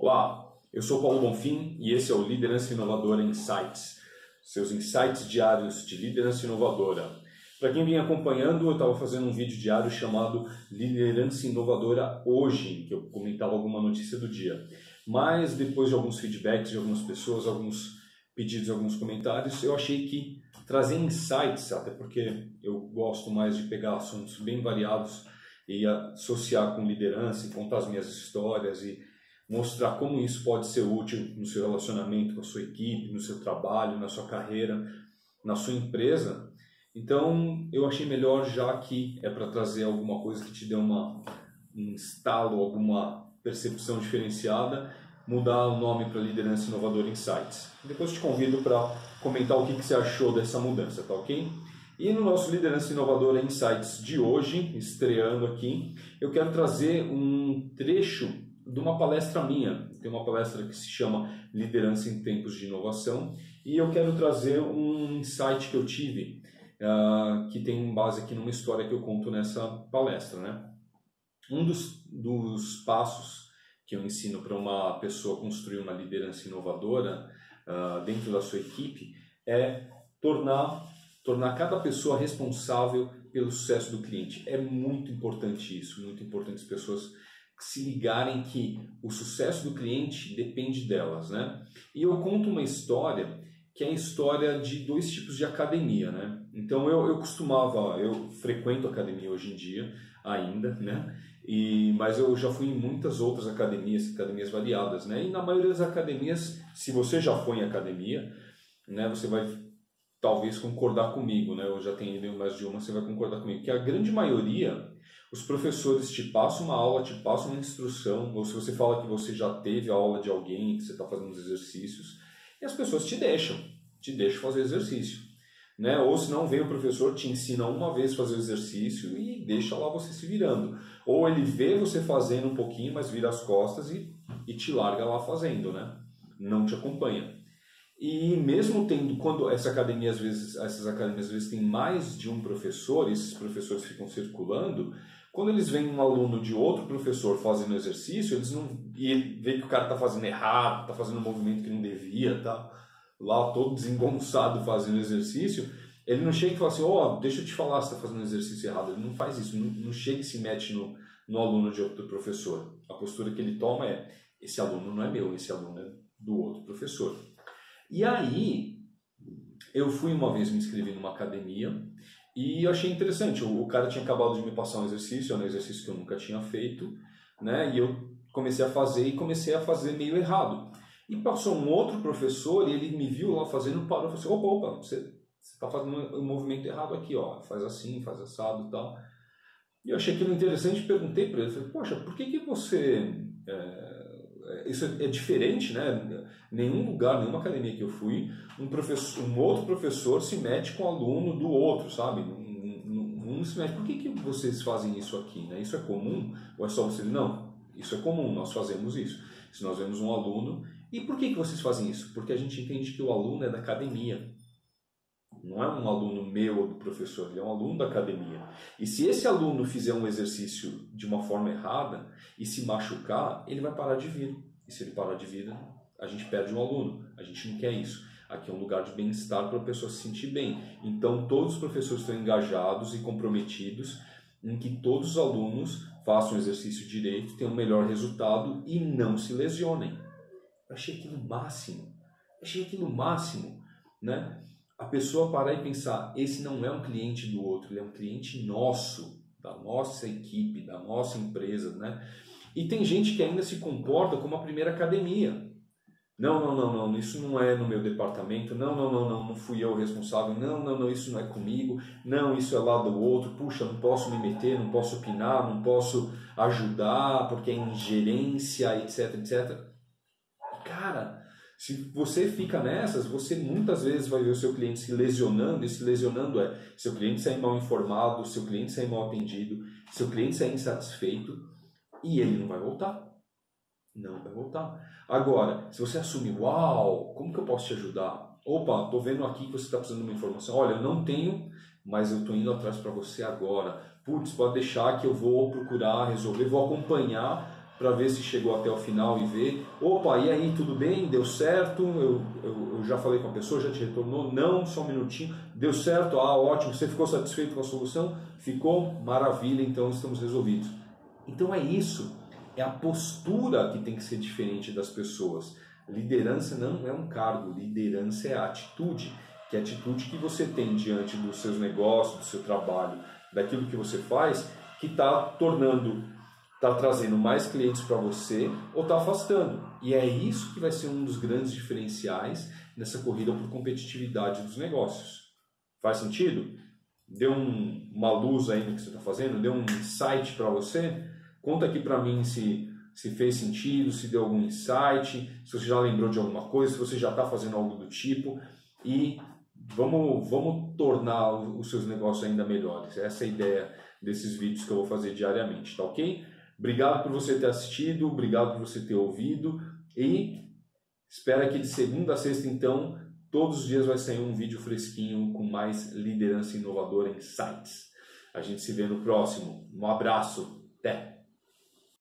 Olá, eu sou Paulo Bonfim e esse é o Liderança Inovadora Insights, seus insights diários de liderança inovadora. Para quem vem acompanhando, eu estava fazendo um vídeo diário chamado Liderança Inovadora Hoje, que eu comentava alguma notícia do dia. Mas depois de alguns feedbacks de algumas pessoas, alguns pedidos, alguns comentários, eu achei que trazer insights, até porque eu gosto mais de pegar assuntos bem variados e associar com liderança e contar as minhas histórias e mostrar como isso pode ser útil no seu relacionamento com a sua equipe, no seu trabalho, na sua carreira, na sua empresa. Então, eu achei melhor, já que é para trazer alguma coisa que te dê uma, um estalo, alguma percepção diferenciada, mudar o nome para Liderança Inovadora Insights. Depois te convido para comentar o que, que você achou dessa mudança, tá ok? E no nosso Liderança Inovadora Insights de hoje, estreando aqui, eu quero trazer um trecho de uma palestra minha. Tem uma palestra que se chama Liderança em Tempos de Inovação e eu quero trazer um insight que eu tive uh, que tem base aqui numa história que eu conto nessa palestra, né? Um dos, dos passos que eu ensino para uma pessoa construir uma liderança inovadora uh, dentro da sua equipe é tornar tornar cada pessoa responsável pelo sucesso do cliente. É muito importante isso, muito importante as pessoas se ligarem que o sucesso do cliente depende delas, né? E eu conto uma história que é a história de dois tipos de academia, né? Então eu, eu costumava, eu frequento academia hoje em dia ainda, né? E, mas eu já fui em muitas outras academias, academias variadas, né? E na maioria das academias, se você já foi em academia, né? Você vai talvez concordar comigo, né? Eu já tenho ido mais de uma, você vai concordar comigo que a grande maioria os professores te passam uma aula, te passam uma instrução, ou se você fala que você já teve a aula de alguém, que você está fazendo os exercícios, e as pessoas te deixam, te deixam fazer exercício. Né? Ou se não vem o professor, te ensina uma vez fazer o exercício e deixa lá você se virando. Ou ele vê você fazendo um pouquinho, mas vira as costas e, e te larga lá fazendo, né? Não te acompanha. E mesmo tendo, quando essa academia às vezes, essas academias às vezes têm mais de um professor, esses professores ficam circulando, quando eles veem um aluno de outro professor fazendo exercício, eles não e vê que o cara está fazendo errado, está fazendo um movimento que não devia, tá lá todo desengonçado fazendo exercício, ele não chega e fala assim, ó, oh, deixa eu te falar, você está fazendo exercício errado. Ele não faz isso, não, chega e se mete no, no aluno de outro professor. A postura que ele toma é, esse aluno não é meu, esse aluno é do outro professor. E aí, eu fui uma vez me inscrever numa academia e eu achei interessante. O, cara tinha acabado de me passar um exercício, era um exercício que eu nunca tinha feito, né? E eu comecei a fazer e comecei a fazer meio errado. E passou um outro professor e ele me viu lá fazendo, parou e falou assim: opa, opa, você está fazendo um movimento errado aqui, ó. Faz assim, faz assado e tal. E eu achei aquilo interessante perguntei para ele: falei, Poxa, por que, que você. É, isso é, é diferente, né? Nenhum lugar, nenhuma academia que eu fui, um, professor, um outro professor se mete com o aluno do outro, sabe? Um, se mete. Por que, que vocês fazem isso aqui? Né? Isso é comum? Ou é só você? Não, isso é comum, nós fazemos isso. Se nós vemos um aluno. E por que, que vocês fazem isso? Porque a gente entende que o aluno é da academia. Não é um aluno meu ou do professor, ele é um aluno da academia. E se esse aluno fizer um exercício de uma forma errada e se machucar, ele vai parar de vir. E se ele parar de vir, a gente perde um aluno. A gente não quer isso. Aqui é um lugar de bem-estar para a pessoa se sentir bem. Então, todos os professores estão engajados e comprometidos em que todos os alunos façam o exercício direito, tenham o melhor resultado e não se lesionem. Eu achei aquilo máximo. Eu achei aquilo máximo, né? A pessoa parar e pensar, esse não é um cliente do outro, ele é um cliente nosso, da nossa equipe, da nossa empresa, né? E tem gente que ainda se comporta como a primeira academia. Não, não, não, não, isso não é no meu departamento. Não, não, não, não, não fui eu o responsável. Não, não, não, isso não é comigo. Não, isso é lá do outro. Puxa, não posso me meter, não posso opinar, não posso ajudar porque é ingerência, etc, etc. Cara, se você fica nessas, você muitas vezes vai ver o seu cliente se lesionando, e se lesionando é seu cliente sair mal informado, seu cliente sair mal atendido, seu cliente sair insatisfeito e ele não vai voltar. Não vai voltar. Agora, se você assumir, uau, como que eu posso te ajudar? Opa, estou vendo aqui que você está precisando de uma informação. Olha, eu não tenho, mas eu estou indo atrás para você agora. Putz, pode deixar que eu vou procurar resolver, vou acompanhar para ver se chegou até o final e ver, opa, e aí, tudo bem? Deu certo? Eu, eu, eu, já falei com a pessoa, já te retornou? Não, só um minutinho. Deu certo? Ah, ótimo. Você ficou satisfeito com a solução? Ficou? Maravilha, então estamos resolvidos. Então é isso. É a postura que tem que ser diferente das pessoas. Liderança não é um cargo, liderança é a atitude, que é a atitude que você tem diante dos seus negócios, do seu trabalho, daquilo que você faz, que está tornando está trazendo mais clientes para você ou está afastando. E é isso que vai ser um dos grandes diferenciais nessa corrida por competitividade dos negócios. Faz sentido? Deu um, uma luz aí no que você está fazendo? Deu um insight para você? Conta aqui para mim se, se fez sentido, se deu algum insight, se você já lembrou de alguma coisa, se você já está fazendo algo do tipo. E vamos, vamos tornar os seus negócios ainda melhores. Essa é a ideia desses vídeos que eu vou fazer diariamente, tá ok? Obrigado por você ter assistido, obrigado por você ter ouvido e espera que de segunda a sexta, então, todos os dias vai sair um vídeo fresquinho com mais liderança inovadora em sites. A gente se vê no próximo. Um abraço. Até!